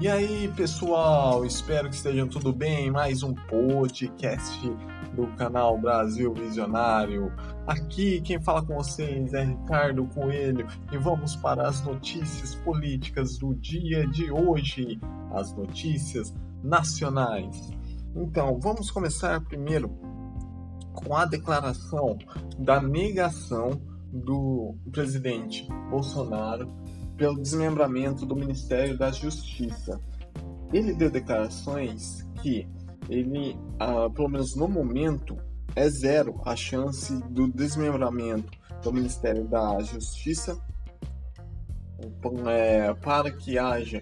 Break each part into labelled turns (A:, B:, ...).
A: E aí, pessoal, espero que estejam tudo bem. Mais um podcast do canal Brasil Visionário. Aqui quem fala com vocês é Ricardo Coelho e vamos para as notícias políticas do dia de hoje, as notícias nacionais. Então, vamos começar primeiro com a declaração da negação do presidente Bolsonaro pelo desmembramento do Ministério da Justiça. Ele deu declarações que ele, ah, pelo menos no momento, é zero a chance do desmembramento do Ministério da Justiça é, para que haja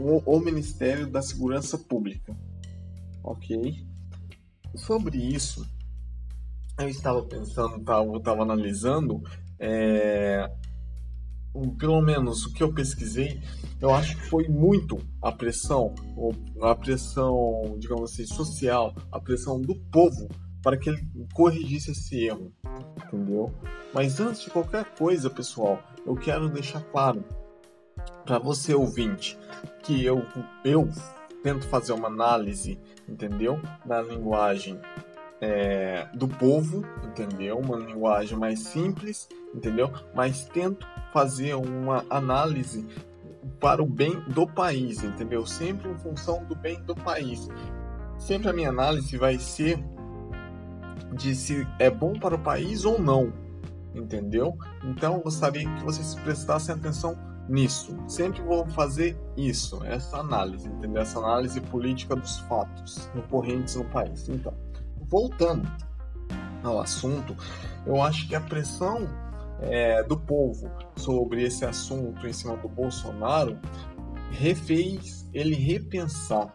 A: o, o, Ministério da Segurança Pública. Ok? Sobre isso, eu estava pensando, estava, estava analisando é, pelo menos o que eu pesquisei, eu acho que foi muito a pressão, a pressão, digamos assim, social, a pressão do povo para que ele corrigisse esse erro, entendeu? Mas antes de qualquer coisa, pessoal, eu quero deixar claro para você ouvinte que eu, eu tento fazer uma análise, entendeu? Na linguagem é, do povo, entendeu? Uma linguagem mais simples, entendeu? Mas tento fazer uma análise para o bem do país, entendeu? Sempre em função do bem do país. Sempre a minha análise vai ser de se é bom para o país ou não, entendeu? Então eu gostaria que vocês prestassem atenção nisso. Sempre vou fazer isso, essa análise, entendeu? Essa análise política dos fatos ocorrentes no país. Então, voltando ao assunto, eu acho que a pressão é, do povo sobre esse assunto em cima do Bolsonaro refez ele repensar,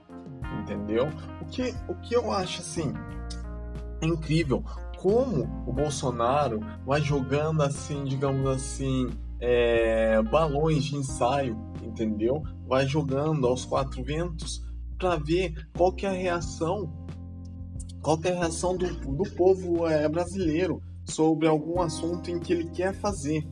A: entendeu? O que, o que eu acho assim incrível como o Bolsonaro vai jogando assim, digamos assim, é, balões de ensaio, entendeu? Vai jogando aos quatro ventos para ver qual que é a reação, qual que é a reação do, do povo é, brasileiro sobre algum assunto em que ele quer fazer.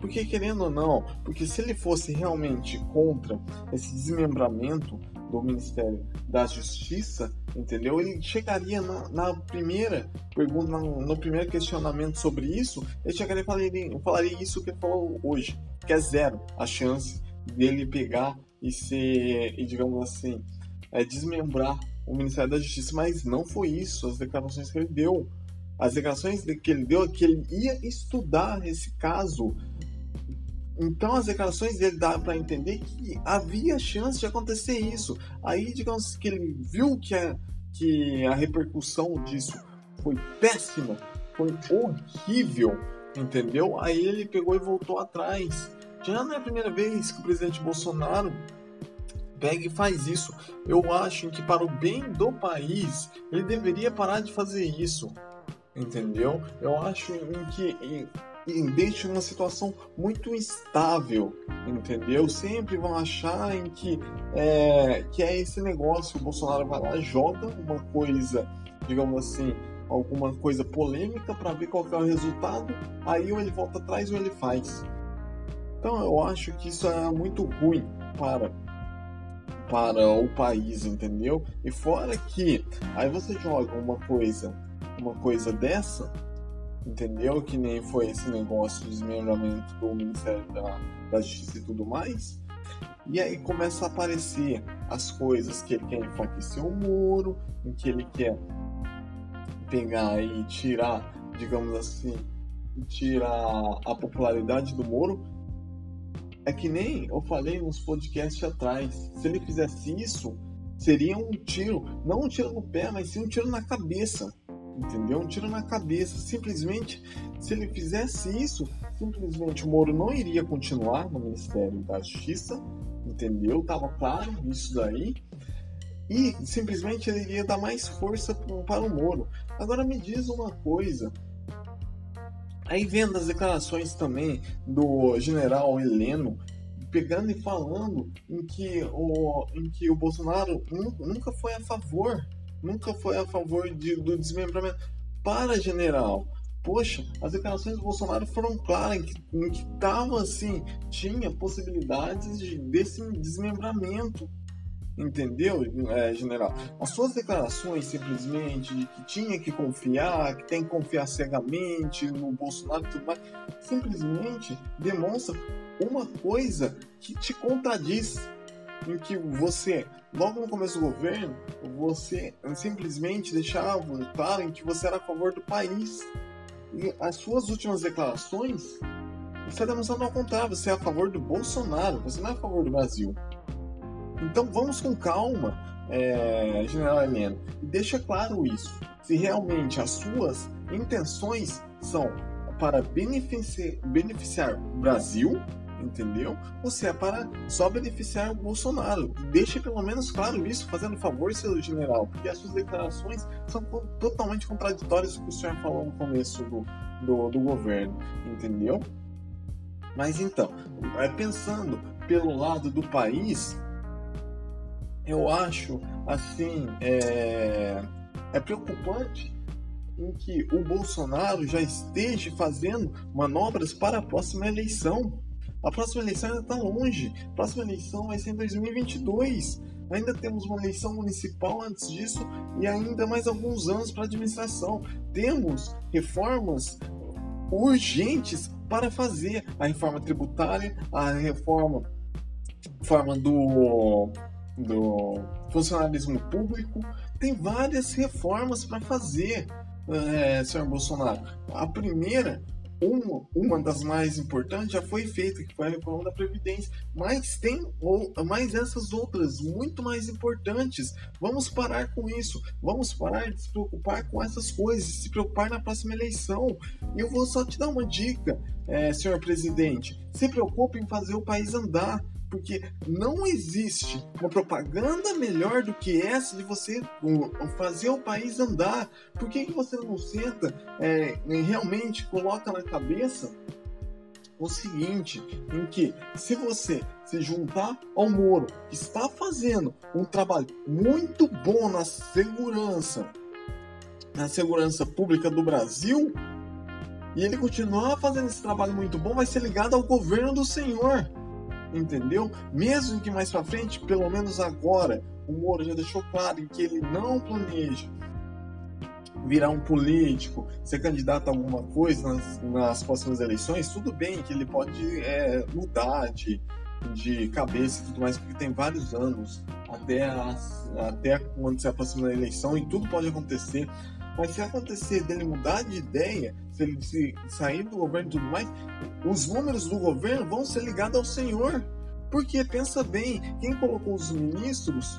A: Porque, querendo ou não, porque se ele fosse realmente contra esse desmembramento do Ministério da Justiça, entendeu? Ele chegaria na, na primeira pergunta, no, no, primeiro questionamento sobre isso, ele chegaria e falaria, falaria isso que ele falou hoje, que é zero a chance dele pegar e ser, e digamos assim, é, desmembrar o Ministério da Justiça, mas não foi isso, as declarações que ele deu. As declarações que ele deu é que ele ia estudar esse caso. Então as declarações dele dá para entender que havia chance de acontecer isso. Aí, digamos que ele viu que a, que a repercussão disso foi péssima, foi horrível, entendeu? Aí ele pegou e voltou atrás. Já não é a primeira vez que o presidente Bolsonaro pega e faz isso. Eu acho que para o bem do país, ele deveria parar de fazer isso entendeu? Eu acho que em, em, deixa uma situação muito instável, entendeu? Sempre vão achar em que é, que é esse negócio, o Bolsonaro vai lá, joga uma coisa, digamos assim, alguma coisa polêmica para ver qual é o resultado, aí ou ele volta atrás ou ele faz. Então eu acho que isso é muito ruim para para o país, entendeu? E fora que aí você joga uma coisa uma coisa dessa, entendeu? Que nem foi esse negócio de desmembramento do Ministério da, da Justiça e tudo mais. E aí começa a aparecer as coisas que ele quer enfraquecer o muro, em que ele quer pegar e tirar, digamos assim, tirar a popularidade do Moro. É que nem eu falei nos podcasts atrás. Se ele fizesse isso, seria um tiro, não um tiro no pé, mas sim um tiro na cabeça entendeu? Um tiro na cabeça. Simplesmente, se ele fizesse isso, simplesmente o Moro não iria continuar no Ministério da Justiça, entendeu? Tava claro isso daí. E simplesmente ele iria dar mais força para o Moro. Agora me diz uma coisa. Aí vendo as declarações também do general Heleno, pegando e falando em que o, em que o Bolsonaro nunca foi a favor nunca foi a favor de, do desmembramento. Para, general, Poxa, as declarações do Bolsonaro foram claras em que, em que tava assim, tinha possibilidades de desse desmembramento Entendeu, é, general? As suas declarações simplesmente de que tinha que confiar, que tem que confiar cegamente no Bolsonaro e tudo mais, simplesmente demonstra uma coisa que te contradiz. Em que você, logo no começo do governo, você simplesmente deixava claro em que você era a favor do país. E as suas últimas declarações, você está demonstrando ao contrário, você é a favor do Bolsonaro, você não é a favor do Brasil. Então vamos com calma, é, General Heleno, e deixa claro isso. Se realmente as suas intenções são para beneficiar, beneficiar o Brasil, entendeu? Ou se é para só beneficiar o Bolsonaro. Deixa pelo menos claro isso, fazendo favor, seu general, porque as suas declarações são totalmente contraditórias com o que o senhor falou no começo do, do, do governo, entendeu? Mas então, é, pensando pelo lado do país, eu acho assim é, é preocupante em que o Bolsonaro já esteja fazendo manobras para a próxima eleição. A próxima eleição ainda está longe. A próxima eleição vai ser em 2022. Ainda temos uma eleição municipal antes disso e ainda mais alguns anos para a administração. Temos reformas urgentes para fazer a reforma tributária, a reforma, reforma do do funcionalismo público, tem várias reformas para fazer, é, senhor Bolsonaro. A primeira, uma, uma das mais importantes, já foi feita, que foi a reforma da Previdência, mas tem ou, mais essas outras muito mais importantes. Vamos parar com isso, vamos parar de se preocupar com essas coisas, se preocupar na próxima eleição. E eu vou só te dar uma dica, é, senhor presidente: se preocupe em fazer o país andar porque não existe uma propaganda melhor do que essa de você fazer o país andar. Por que, você não senta é, e realmente coloca na cabeça o seguinte, em que se você se juntar ao Moro, que está fazendo um trabalho muito bom na segurança, na segurança pública do Brasil, e ele continuar fazendo esse trabalho muito bom, vai ser ligado ao governo do Senhor entendeu? Mesmo que mais para frente, pelo menos agora, o Moro já deixou claro que ele não planeja virar um político, ser candidato a alguma coisa nas, nas próximas eleições, tudo bem que ele pode é, mudar de, de cabeça e tudo mais, porque tem vários anos até, as, até quando se aproxima da eleição e tudo pode acontecer. Mas se acontecer dele mudar de ideia, se ele se sair do governo e tudo mais, os números do governo vão ser ligados ao Senhor. Porque pensa bem, quem colocou os ministros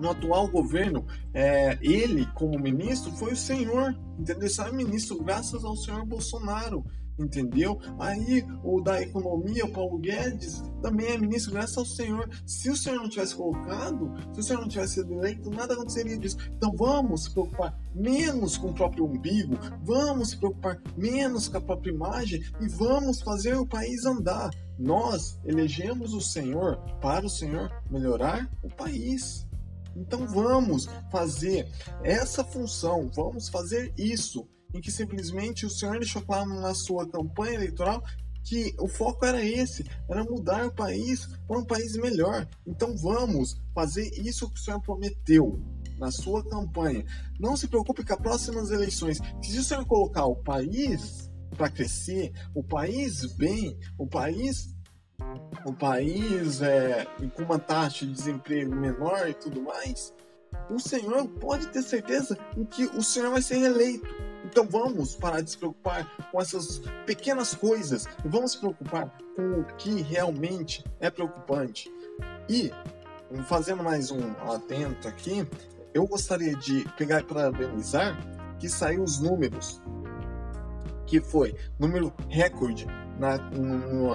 A: no atual governo, é, ele como ministro foi o Senhor, entendeu? Só é ministro graças ao Senhor Bolsonaro entendeu? Aí o da economia, o Paulo Guedes, também é ministro graças ao Senhor. Se o Senhor não tivesse colocado, se o Senhor não tivesse sido eleito, nada aconteceria disso. Então vamos se preocupar menos com o próprio umbigo, vamos se preocupar menos com a própria imagem e vamos fazer o país andar. Nós elegemos o Senhor para o Senhor melhorar o país. Então vamos fazer essa função, vamos fazer isso em que simplesmente o senhor deixou claro na sua campanha eleitoral que o foco era esse, era mudar o país para um país melhor. Então vamos fazer isso que o senhor prometeu na sua campanha. Não se preocupe com as próximas eleições. Se o senhor colocar o país para crescer, o país bem, o país o país é, com uma taxa de desemprego menor e tudo mais, o senhor pode ter certeza em que o senhor vai ser reeleito. Então vamos parar de se preocupar com essas pequenas coisas e vamos se preocupar com o que realmente é preocupante. E, fazendo mais um atento aqui, eu gostaria de pegar e parabenizar que saiu os números, que foi número recorde na,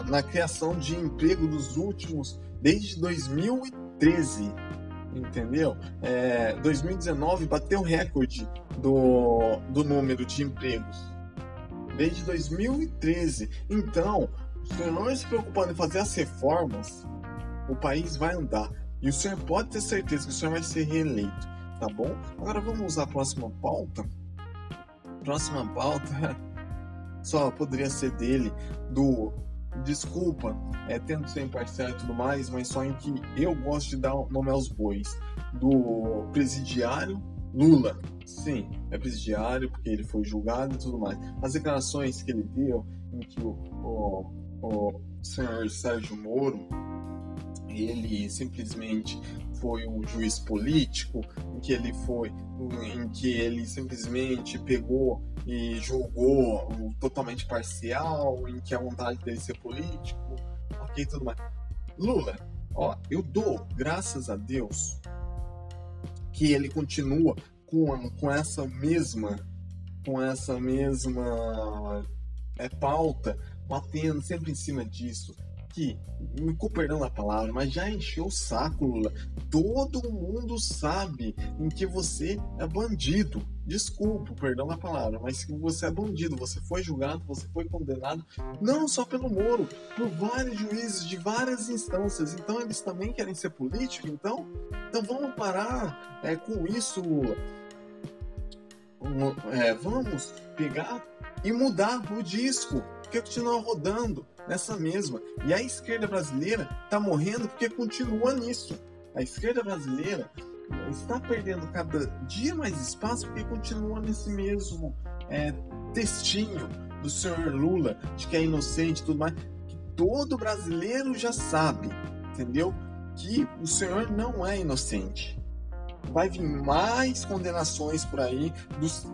A: na criação de emprego dos últimos, desde 2013 entendeu? É, 2019 bateu recorde do, do número de empregos. Desde 2013. Então, se o não se preocupando em fazer as reformas, o país vai andar. E o senhor pode ter certeza que o senhor vai ser reeleito, tá bom? Agora vamos à próxima pauta. Próxima pauta só poderia ser dele, do desculpa, é, tento ser imparcial e tudo mais, mas só em que eu gosto de dar nome aos bois, do presidiário Lula. Sim, é presidiário porque ele foi julgado e tudo mais. As declarações que ele deu, em que o, o, o senhor Sérgio Moro ele simplesmente foi um juiz político, em que ele foi, em que ele simplesmente pegou e julgou totalmente parcial, em que a vontade dele ser político, ok, tudo mais. Lula, ó, eu dou graças a Deus que ele continua com, com essa mesma com essa mesma é, pauta, batendo sempre em cima disso, que, com perdão da palavra, mas já encheu o saco, Lula. Todo mundo sabe em que você é bandido. Desculpa, perdão da palavra, mas que você é bandido, você foi julgado, você foi condenado, não só pelo Moro, por vários juízes de várias instâncias. Então eles também querem ser políticos, então? Então vamos parar é, com isso. É, vamos pegar e mudar o disco, porque continua rodando nessa mesma. E a esquerda brasileira está morrendo porque continua nisso. A esquerda brasileira está perdendo cada dia mais espaço porque continua nesse mesmo é, textinho do senhor Lula de que é inocente e tudo mais. Que todo brasileiro já sabe, entendeu? Que o senhor não é inocente. Vai vir mais condenações por aí dos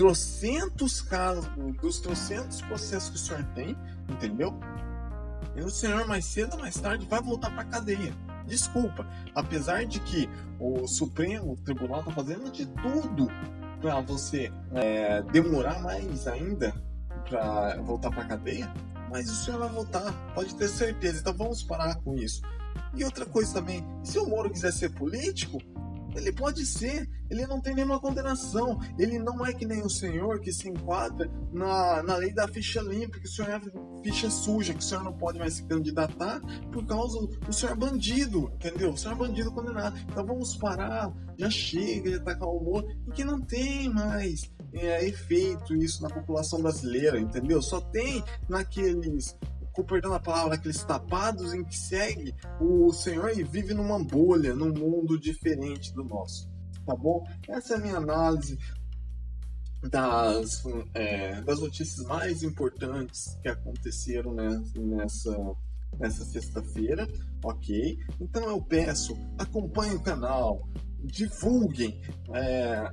A: trocentos casos, dos trocentos processos que o senhor tem, entendeu? E o senhor mais cedo ou mais tarde vai voltar para cadeia. Desculpa, apesar de que o Supremo Tribunal está fazendo de tudo para você é, demorar mais ainda para voltar para cadeia, mas o senhor vai voltar, pode ter certeza. Então vamos parar com isso. E outra coisa também, se o Moro quiser ser político, ele pode ser, ele não tem nenhuma condenação. Ele não é que nem o senhor que se enquadra na, na lei da ficha limpa, que o senhor é ficha suja, que o senhor não pode mais se candidatar por causa do senhor é bandido, entendeu? O senhor é bandido condenado. Então vamos parar, já chega de atacar o humor, e que não tem mais é, efeito isso na população brasileira, entendeu? Só tem naqueles com perdão da palavra, aqueles tapados em que segue o Senhor e vive numa bolha, num mundo diferente do nosso. Tá bom? Essa é a minha análise das, é, das notícias mais importantes que aconteceram né, nessa, nessa sexta-feira, ok? Então eu peço, acompanhe o canal, divulguem, é,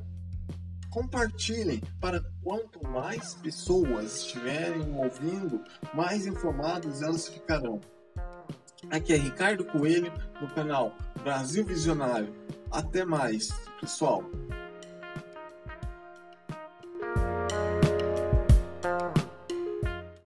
A: compartilhem para quanto mais pessoas estiverem ouvindo, mais informados elas ficarão. Aqui é Ricardo Coelho no canal Brasil Visionário. Até mais, pessoal.